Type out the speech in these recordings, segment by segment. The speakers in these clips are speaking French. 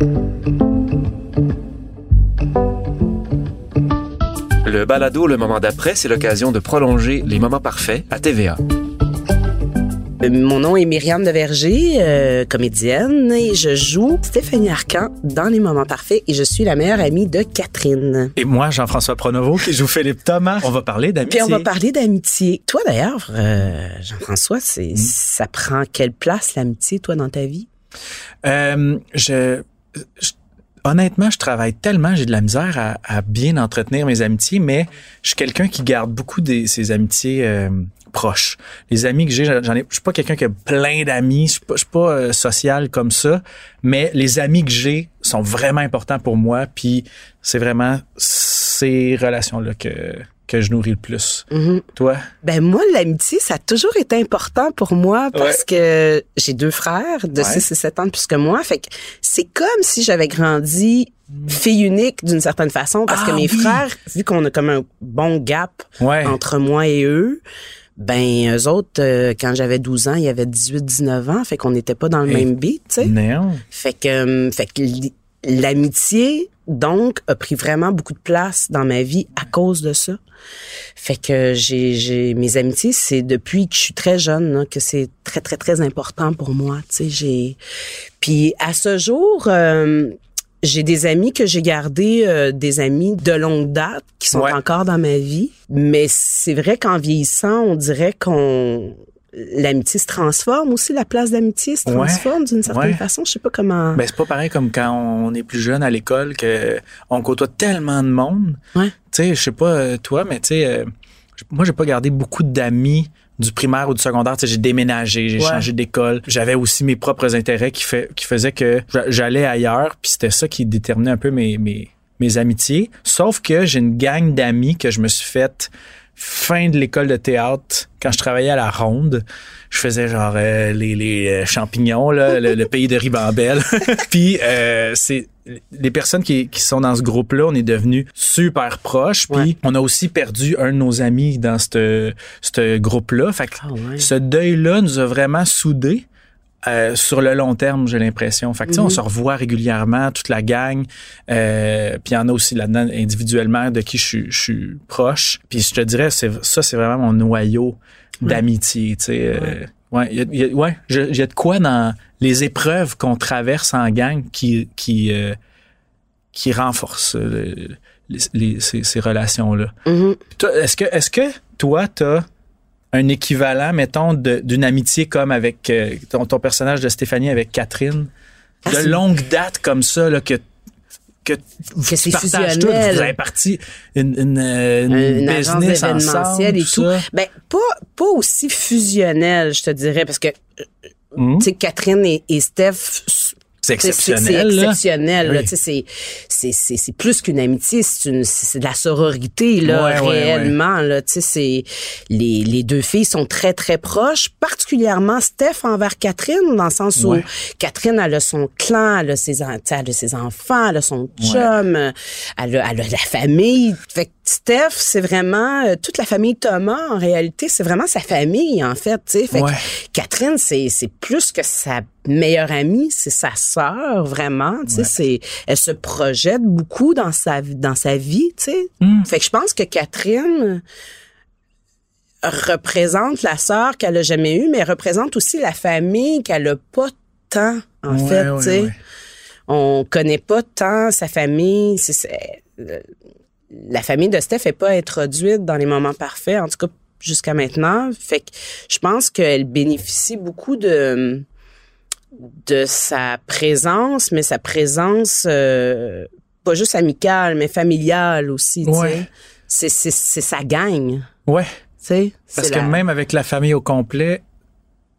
Le balado Le moment d'après, c'est l'occasion de prolonger les moments parfaits à TVA. Euh, Mon nom est Myriam de Verger, euh, comédienne, et je joue Stéphanie Arcan dans Les Moments Parfaits et je suis la meilleure amie de Catherine. Et moi, Jean-François Pronovo, qui joue Philippe Thomas. On va parler d'amitié. Puis on va parler d'amitié. Toi d'ailleurs, euh, Jean-François, c'est ça prend quelle place l'amitié, toi, dans ta vie? Euh, je, honnêtement, je travaille tellement, j'ai de la misère à, bien entretenir mes amitiés, mais je suis quelqu'un qui garde beaucoup de ses amitiés euh, proches. Les amis que j'ai, j'en ai, je suis pas quelqu'un qui a plein d'amis, je suis pas, euh, social comme ça, mais les amis que j'ai sont vraiment importants pour moi, puis c'est vraiment ces relations-là que que je nourris le plus. Mhm. Toi? Ben moi, l'amitié, ça a toujours été important pour moi parce que j'ai deux frères de Ouais. 6 et 7 ans de plus que moi. Fait que c'est comme si j'avais grandi fille unique d'une certaine façon parce que Ah mes oui. frères, vu qu'on a comme un bon gap Ouais. entre moi et eux, ben eux autres, euh, quand j'avais 12 ans, ils avaient 18-19 ans, fait qu'on n'était pas dans le Et- même beat, tu sais. Fait que, euh, fait que l'amitié, donc, a pris vraiment beaucoup de place dans ma vie à cause de ça. Fait que j'ai, j'ai mes amitiés, c'est depuis que je suis très jeune là, que c'est très très très important pour moi. Tu sais, j'ai. Puis à ce jour, euh, j'ai des amis que j'ai gardés, euh, des amis de longue date qui sont Ouais. encore dans ma vie. Mais c'est vrai qu'en vieillissant, on dirait qu'on l'amitié se transforme aussi, la place d'amitié se Ouais. transforme d'une certaine Ouais. façon. Je sais pas comment. Ben, c'est pas pareil comme quand on est plus jeune à l'école que on côtoie tellement de monde. Ouais. Tu sais, je sais pas euh, toi, mais tu sais, euh, moi j'ai pas gardé beaucoup d'amis du primaire ou du secondaire. Tu sais, j'ai déménagé, j'ai Ouais. changé d'école. J'avais aussi mes propres intérêts qui fait qui faisaient que j'a- j'allais ailleurs. Puis c'était ça qui déterminait un peu mes mes mes amitiés. Sauf que j'ai une gang d'amis que je me suis faite fin de l'école de théâtre quand je travaillais à la ronde. Je faisais genre euh, les, les euh, champignons, là, le, le pays de ribambelle. Puis euh, c'est les personnes qui, qui sont dans ce groupe-là, on est devenus super proches. Puis Ouais. on a aussi perdu un de nos amis dans ce ce groupe-là. Fait que Ah ouais. ce deuil-là nous a vraiment soudés. Euh, sur le long terme, j'ai l'impression. Fait que, sais, on Mhm. se revoit régulièrement, toute la gang. Euh, puis il y en a aussi là-dedans individuellement de qui je suis, je suis proche. Puis je te dirais, c'est, ça, c'est vraiment mon noyau d'amitié. Tu sais, euh, ouais, il y a, il y a- ouais, y a de quoi dans les épreuves qu'on traverse en gang qui, qui, euh, qui renforce euh, les- les- ces, ces relations-là. Mhm. Toi, Est-ce que, est-ce que toi, t'as un équivalent, mettons, d'une amitié comme avec euh, ton, ton personnage de Stéphanie avec Catherine, Ah, de longue date comme ça, là, que que, Que c'est fusionnel. tout, vous avez parti une, une, euh, une une agence business ensemble, et tout. ça. Ben pas pas aussi fusionnel, je te dirais, parce que Mhm. tu sais Catherine et, et Steph. C'est exceptionnel. c'est exceptionnel. là. Oui. C'est c'est c'est c'est plus qu'une amitié, c'est une c'est de la sororité là Ouais, ouais, réellement là. C'est les les deux filles sont très très proches, particulièrement Steph envers Catherine dans le sens où Ouais. Catherine elle a son clan, elle a ses elle a ses enfants, elle a son chum, euh, elle a, elle a la famille. Fait que Steph, c'est vraiment euh, toute la famille Thomas en réalité, c'est vraiment sa famille en fait, tu sais. Fait Ouais. que Catherine, c'est c'est plus que sa meilleure amie, c'est sa sœur vraiment, tu sais, c'est elle se projette beaucoup dans sa dans sa vie, tu sais. Mm. Fait que je pense que Catherine représente la sœur qu'elle a jamais eue, mais elle représente aussi la famille qu'elle a pas tant en Ouais, fait, tu sais. on connaît pas tant sa famille. C'est- le- la famille de Steph est pas introduite dans les moments parfaits, en tout cas jusqu'à maintenant. Fait que je pense qu'elle bénéficie beaucoup de de sa présence, mais sa présence euh, pas juste amicale, mais familiale aussi. Ouais. C'est sa gang. Ouais. Parce que la- même avec la famille au complet,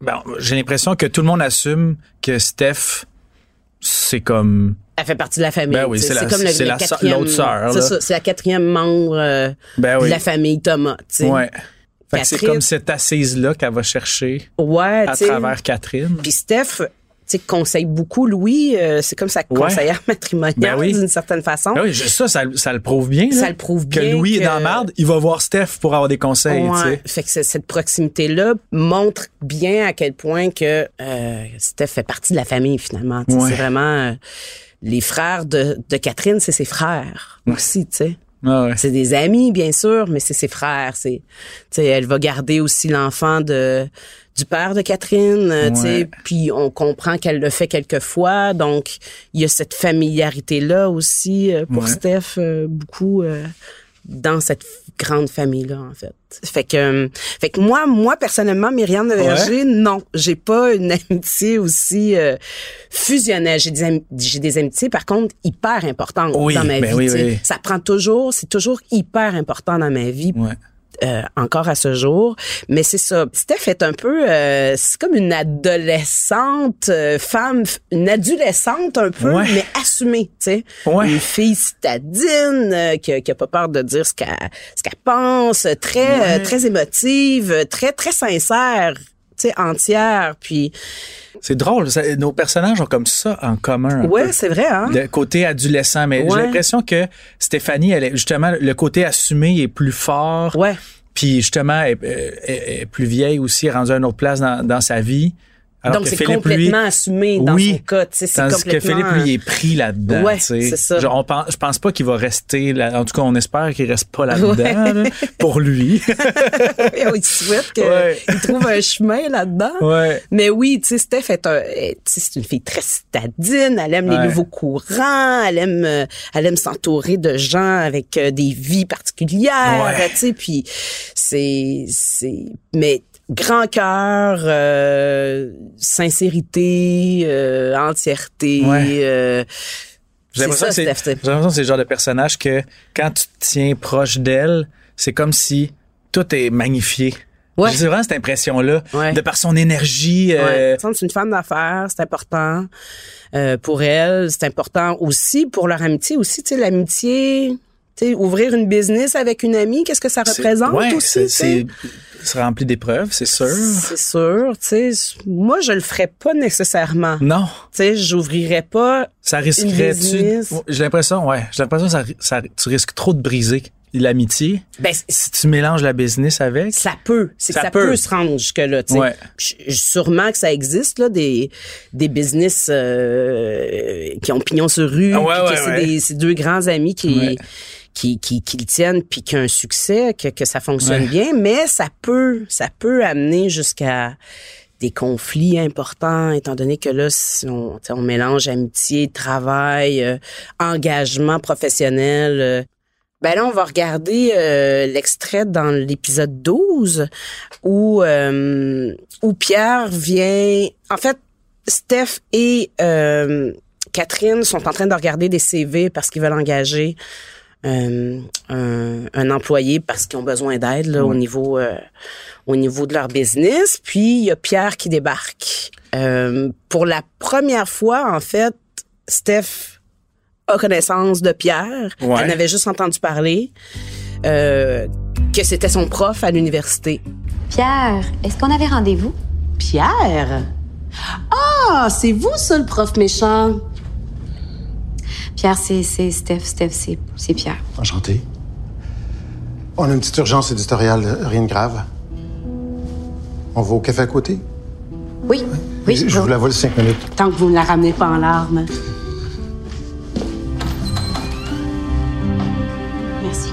ben, j'ai l'impression que tout le monde assume que Steph, c'est comme. Elle fait partie de la famille. Ben oui, c'est la- comme le, la l'autre sœur, C'est là. ça, c'est la quatrième membre euh, Ben de la famille Thomas. tu sais. Ouais. Fait que c'est comme cette assise-là qu'elle va chercher Ouais, à travers Catherine. Puis Steph, conseille beaucoup Louis. euh, c'est comme sa conseillère matrimoniale Ben oui. d'une certaine façon. Ben oui, ça, ça, ça le prouve bien. Ça le prouve Que bien Louis est que- dans marde, il va voir Steph pour avoir des conseils. Fait que cette proximité-là montre bien à quel point que euh, Steph fait partie de la famille finalement. C'est vraiment les frères de, de Catherine, c'est ses frères aussi, tu sais. Ah ouais. C'est des amis, bien sûr, mais c'est ses frères. C'est, tu sais, elle va garder aussi l'enfant de du père de Catherine, euh, tu sais. Ouais. Puis on comprend qu'elle le fait quelquefois, donc il y a cette familiarité là aussi euh, pour Ouais. Steph euh, beaucoup euh, dans cette grande famille là en fait. Fait que, euh, fait que moi, moi personnellement, Myriam de Verger, non, j'ai pas une amitié aussi euh, fusionnelle. J'ai des, am- j'ai des amitiés par contre hyper importantes Oui, dans ma ben vie. oui, oui. Ça prend toujours, c'est toujours hyper important dans ma vie. Ouais. Euh, encore à ce jour. Mais c'est ça. Steph est un peu, euh, c'est comme une adolescente euh, femme, une adolescente un peu, Ouais. mais assumée, tu sais. Ouais. Une fille citadine euh, qui, a- qui a pas peur de dire ce qu'elle, ce qu'elle pense, très, euh, Ouais. très émotive, très, très sincère, tu sais, entière. Puis, C'est drôle. ça- nos personnages ont comme ça en commun. un ouais, c'est vrai, hein. Le côté adolescent, mais Ouais. j'ai l'impression que Stéphanie, elle est justement le côté assumé est plus fort. Ouais. Puis justement, elle, elle- elle est plus vieille aussi, rendue à une autre place dans, dans sa vie. Alors Donc, c'est complètement lui, assumé dans oui, son cas, c'est Tandis que complètement... Philippe, lui, il est pris là-dedans. Ouais, c'est ça. Genre, on pense, je pense pas qu'il va rester là. En tout cas, on espère qu'il reste pas là-dedans là, pour lui. on lui souhaite qu'il Ouais. trouve un chemin là-dedans. ouais. Mais oui, tu sais, Steph est, un, sais, c'est une fille très citadine. Elle aime les Ouais. nouveaux courants. Elle aime, euh, elle aime s'entourer de gens avec euh, des vies particulières. Ouais. Tu sais, puis c'est, c'est, mais grand cœur, euh, sincérité, euh, entièreté. Ouais. euh, J'ai c'est l'impression que c'est le genre de personnage que quand tu te tiens proche d'elle, c'est comme si tout est magnifié. Ouais. J'ai vraiment cette impression-là, Ouais. de par son énergie. Euh, C'est une femme d'affaires, c'est important euh, pour elle, c'est important aussi pour leur amitié aussi, tu sais, l'amitié, ouvrir une business avec une amie, qu'est-ce que ça représente ouais, aussi, c'est- tu sais? c'est c'est rempli d'épreuves, c'est sûr. C'est sûr, tu sais, moi je le ferais pas nécessairement. Non, Tu sais, j'ouvrirais pas ça risquerait tu business. J'ai l'impression, ouais, j'ai l'impression que ça, ça- tu risques trop de briser l'amitié ben si tu mélanges la business avec. ça peut, c'est que Ça peut. peut. se rendre jusque là, tu sais. Ouais. Sûrement que ça existe là des des business euh, qui ont pignon sur rue, Ah ouais, c'est deux grands amis qui. Qui, qui, qui le tiennent puis qui ont un succès, que, que ça fonctionne Ouais. bien, mais ça peut, ça peut amener jusqu'à des conflits importants, étant donné que là, si on, on mélange amitié, travail, euh, engagement professionnel. euh. ben là, on va regarder euh, l'extrait dans l'épisode 12 où, euh, où Pierre vient... En fait, Steph et euh, Catherine sont en train de regarder des CV parce qu'ils veulent engager euh, un, un employé parce qu'ils ont besoin d'aide là, au niveau euh, au niveau de leur business. Puis il y a Pierre qui débarque. Euh, pour la première fois, en fait, Steph a connaissance de Pierre. Ouais. Elle en avait juste entendu parler. euh, que c'était son prof à l'université. Pierre, est-ce qu'on avait rendez-vous? Pierre? Ah, c'est vous ça le prof méchant? Pierre, c'est c'est Steph. Steph, c'est c'est Pierre. Enchanté. On a une petite urgence éditoriale, rien de grave. On va au café à côté? Oui, oui. je, je vous la vole cinq minutes. Tant que vous ne la ramenez pas en larmes. Merci.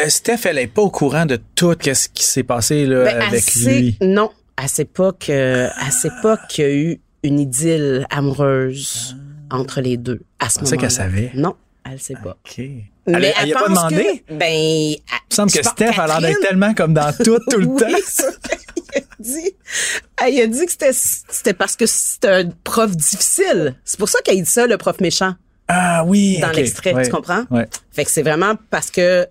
Euh, Steph, elle est pas au courant de tout ce qui s'est passé là, Ben, avec lui. Non, à cette époque, euh, à cette époque, il y a eu une idylle amoureuse entre les deux. À ce moment-là. qu'elle savait. Non, elle sait pas. OK. Elle, Mais elle y a pas demandé? que- ben, Il me semble que Steph a l'air d'être Catherine- tellement comme dans tout, tout le Oui, temps. ça, il a dit, elle a dit que c'était, c'était parce que c'était un prof difficile. C'est pour ça qu'elle dit ça, le prof méchant, Ah oui. dans l'extrait. Ouais. Tu comprends? Ouais. Fait que c'est vraiment parce que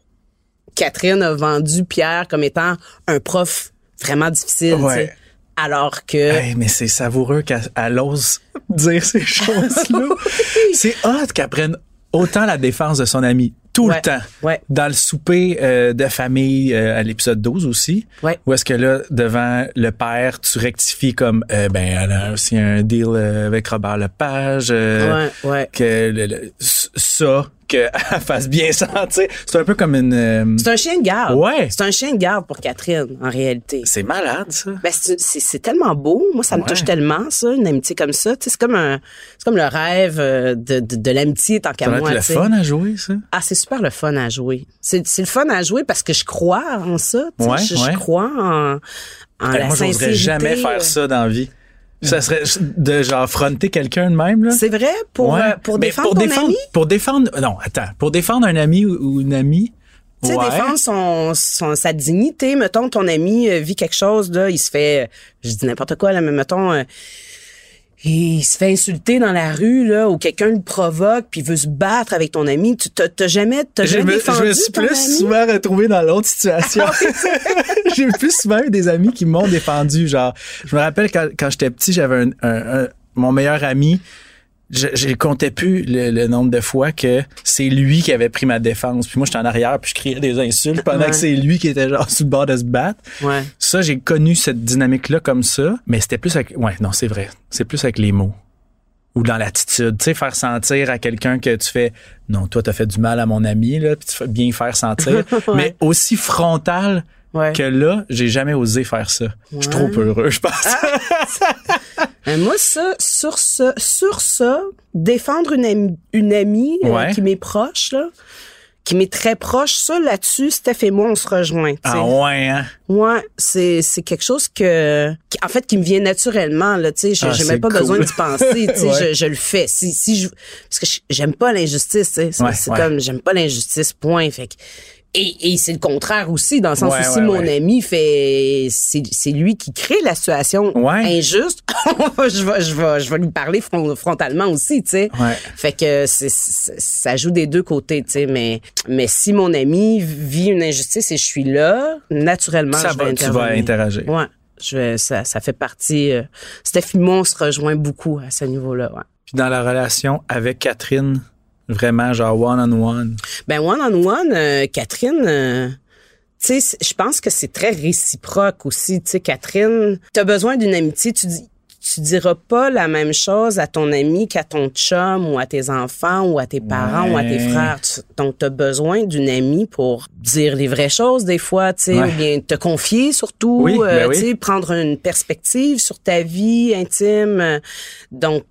Catherine a vendu Pierre comme étant un prof vraiment difficile, tu Ouais. Alors que, Hey, mais c'est savoureux qu'elle elle ose dire ces choses-là. c'est hot qu'elle prenne autant la défense de son ami tout Ouais, le temps. ouais. Dans le souper euh, de famille euh, à l'épisode 12 aussi. Ouais. Où est-ce que là, devant le père, tu rectifies comme euh, ben elle a aussi un deal euh, avec Robert Lepage. ouais, ouais. que le- le- ça, qu'elle fasse bien sentir. C'est un peu comme une... euh, C'est un chien de garde. Ouais. C'est un chien de garde pour Catherine, en réalité. c'est malade, ça. Ben, c'est, c'est- c'est tellement beau. Moi, ça me Ouais. touche tellement, ça, une amitié comme ça. C'est comme un, c'est comme le rêve euh, de, de, de l'amitié tant qu'à moi. être le fun à jouer, ça. Ah, c'est super le fun à jouer. C'est, c'est le fun à jouer parce que je crois en ça. Ouais, je, crois en, en Eh, la moi, j'oserais sincérité. jamais euh. faire ça dans la vie. Ça serait de genre fronter quelqu'un de même, là? C'est vrai? Pour, Ouais. euh, pour défendre pour ton défendre, ami? Pour défendre, non, attends, pour défendre un ami ou, une amie? Tu sais, ouais. défendre son, son, sa dignité. Mettons, ton ami euh, vit quelque chose, là, il se fait, euh, je dis n'importe quoi, là, mais mettons, euh, il se fait insulter dans la rue, là, ou quelqu'un le provoque, puis il veut se battre avec ton ami. Tu t'as jamais, t'as jamais me, défendu je me suis ton plus ami? Ah souvent retrouvé dans l'autre situation. J'ai plus souvent eu des amis qui m'ont défendu. Genre, je me rappelle quand, quand j'étais petit, j'avais un, un- un- mon meilleur ami. Je, je comptais plus le, le nombre de fois que c'est lui qui avait pris ma défense. Puis moi, j'étais en arrière, puis je criais des insultes pendant Ouais. que c'est lui qui était genre sur le bord de se battre. Ouais. Ça, j'ai connu cette dynamique-là comme ça, mais c'était plus avec. Ouais, non, c'est vrai. C'est plus avec les mots. Ou dans l'attitude. Tu sais, faire sentir à quelqu'un que tu fais Non, toi, t'as fait du mal à mon ami, là, puis tu fais bien faire sentir. Mais aussi frontal Ouais. que là, j'ai jamais osé faire ça. Je suis trop heureux, je pense. Euh, moi, ça, sur ça, sur ça, défendre une amie, une amie euh, qui m'est proche, là, qui m'est très proche, ça, là-dessus, Steph et moi, on se rejoint. tu sais. ah ouais, hein? Ouais, c'est c'est quelque chose que qui- en fait qui me vient naturellement là, tu sais, j'ai Ah, même pas cool. besoin d'y penser, tu sais, Ouais. je, je le fais. Si si je parce que j'aime pas l'injustice, tu sais, c'est Ouais, c'est ouais. comme j'aime pas l'injustice point, fait que et, et c'est le contraire aussi, dans le sens Ouais, où si mon ouais. ami fait, c'est c'est lui qui crée la situation injuste, je vais, je vais, je vais lui parler front- frontalement aussi, tu sais. Ouais. Fait que c'est, c'est- ça joue des deux côtés, tu sais. Mais, mais si mon ami vit une injustice et je suis là, naturellement, Ça je va, vais tu vas interagir. Ouais. Je vais, ça, ça fait partie. Euh, Steph se rejoint beaucoup à ce niveau-là. Ouais. Puis dans la relation avec Catherine, vraiment genre one-on-one. Ben one on one, euh, Catherine. euh, tu sais, je pense que c'est très réciproque aussi. Tu sais, Catherine, t'as besoin d'une amitié. Tu dis, tu diras pas la même chose à ton ami qu'à ton chum ou à tes enfants ou à tes parents ou à tes frères. Tu- Donc, t'as besoin d'une amie pour dire les vraies choses des fois, tu sais, Ouais. ou bien te confier surtout, Oui, ben euh, oui. tu sais, prendre une perspective sur ta vie intime. Donc,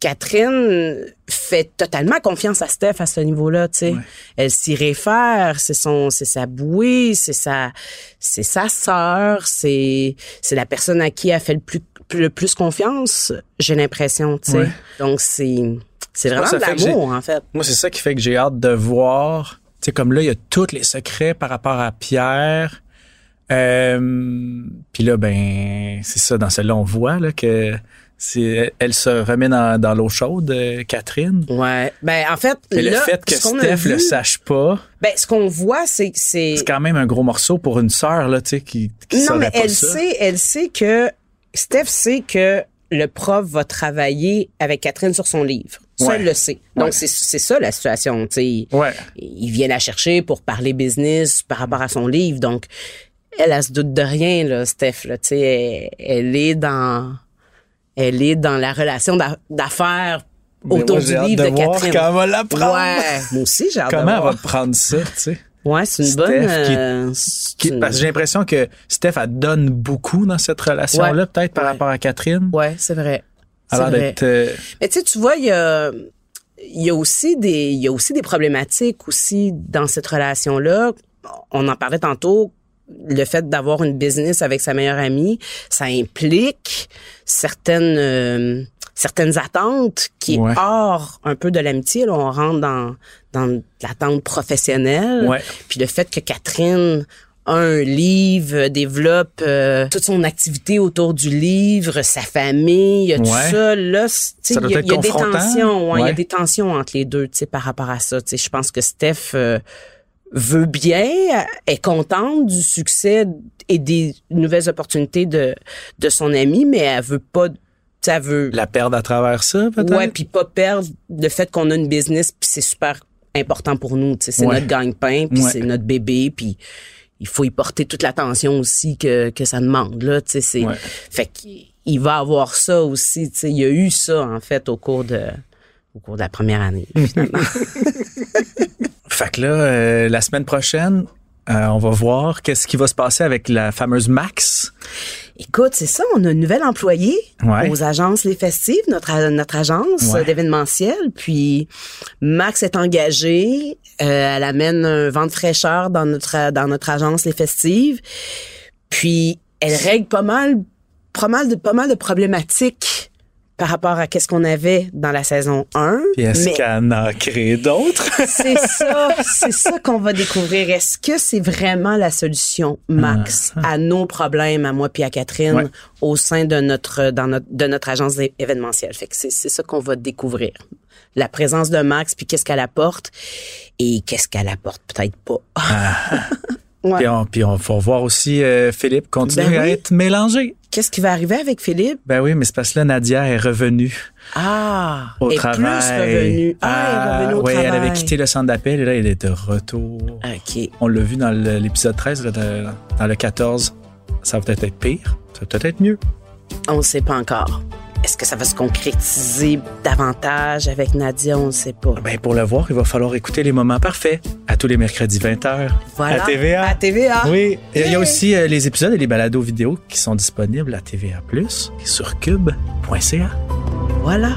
Catherine fait totalement confiance à Steph à ce niveau-là, tu sais. Ouais. Elle s'y réfère, c'est son, c'est sa bouée, c'est sa, c'est sa sœur, c'est, c'est la personne à qui elle fait le plus, le plus confiance, j'ai l'impression, tu sais. Ouais. Donc c'est, c'est vraiment de l'amour, en fait. Moi, c'est ça qui fait que j'ai hâte de voir. Tu sais, comme là, il y a tous les secrets par rapport à Pierre. Euh, Puis là, ben, c'est ça, dans celle-là, on voit là, que elle se remet dans, dans l'eau chaude, euh, Catherine. Ouais. Ben, en fait, Et le là, fait que Steph vu, le sache pas, ben, ce qu'on voit, c'est c'est, c'est quand même un gros morceau pour une sœur, là, tu sais, qui, qui non, mais pas elle ça. sait, elle sait que Steph sait que le prof va travailler avec Catherine sur son livre. Ça, Ouais. elle le sait. Donc, Ouais. c'est, c'est ça la situation, tu sais. Ouais. il vient la chercher pour parler business par rapport à son livre. Donc, elle, elle se doute de rien, là, Steph. Là, tu sais, elle, elle est dans, elle est dans la relation d'a- d'affaires Mais autour moi, du livre de de, voir Catherine. quand elle va l'apprendre. Ouais, moi aussi j'ai hâte de Comment elle voir. va prendre ça, tu sais? Ouais, c'est une Steph bonne. euh, c'est Qui- une- Parce que j'ai l'impression que Steph, elle donne beaucoup dans cette relation-là, Ouais. peut-être par Ouais. rapport à Catherine. Ouais, c'est vrai. Alors d'être. euh, Mais tu sais, tu vois, il y a, il y a aussi des, il y a aussi des problématiques aussi dans cette relation-là. On en parlait tantôt le fait d'avoir une business avec sa meilleure amie, ça implique certaines euh, certaines attentes qui est hors un peu de l'amitié. Là, on rentre dans dans l'attente professionnelle. Ouais. Puis le fait que Catherine a un livre, développe euh, toute son activité autour du livre, sa famille, il y a tout Ouais. ça. Là, il y a, y des tensions. ouais, Il y a des tensions entre les deux, tu sais, par rapport à ça. Tu sais, je pense que Steph euh, veut bien, est contente du succès et des nouvelles opportunités de de son ami, mais elle veut pas, elle veut La perdre à travers ça, peut-être? Ouais, puis pas perdre le fait qu'on a une business, puis c'est super important pour nous. C'est Ouais. notre gagne-pain, puis Ouais. c'est notre bébé, puis il faut y porter toute l'attention aussi que, que ça demande. Là, tu sais, c'est, Ouais. Fait qu'il il va avoir ça aussi. tu sais, Il y a eu ça, en fait, au cours de, au cours de la première année, finalement. Fait que là, euh, la semaine prochaine, euh, on va voir qu'est-ce qui va se passer avec la fameuse Max. Écoute, c'est ça, on a une nouvelle employée Ouais. aux agences Les Festives, notre, notre agence Ouais. d'événementiel. Puis Max est engagée, euh, elle amène un vent de fraîcheur dans notre dans notre agence Les Festives. Puis elle règle pas mal, pas mal de pas mal de problématiques par rapport à qu'est-ce qu'on avait dans la saison 1. Puis est-ce qu'elle en a créé d'autres? c'est ça, c'est ça qu'on va découvrir. Est-ce que c'est vraiment la solution, Max, à nos problèmes, à moi puis à Catherine, Ouais. au sein de notre, dans notre, de notre agence événementielle? Fait que c'est, c'est ça qu'on va découvrir. La présence de Max, puis qu'est-ce qu'elle apporte et qu'est-ce qu'elle apporte peut-être pas. Ouais. Puis on, puis on va voir aussi euh, Philippe continuer Ben à être mélangé. Qu'est-ce qui va arriver avec Philippe? Ben oui, mais c'est parce que là, Nadia est revenue Ah, au est travail. plus revenue. Ah, elle est revenue au ouais, travail. elle avait quitté le centre d'appel et là, elle est de retour. OK. On l'a vu dans l'épisode 13, là, de- dans le 14. Ça va peut-être être pire, ça va peut-être être mieux. On ne sait pas encore. Est-ce que ça va se concrétiser davantage avec Nadia? On ne sait pas. Ben, pour le voir, il va falloir écouter les moments parfaits à tous les mercredis 20h. Voilà. À TVA. À TVA. Oui, il y a aussi euh, les épisodes et les balados vidéo qui sont disponibles à TVA+, et sur cube.ca. Voilà.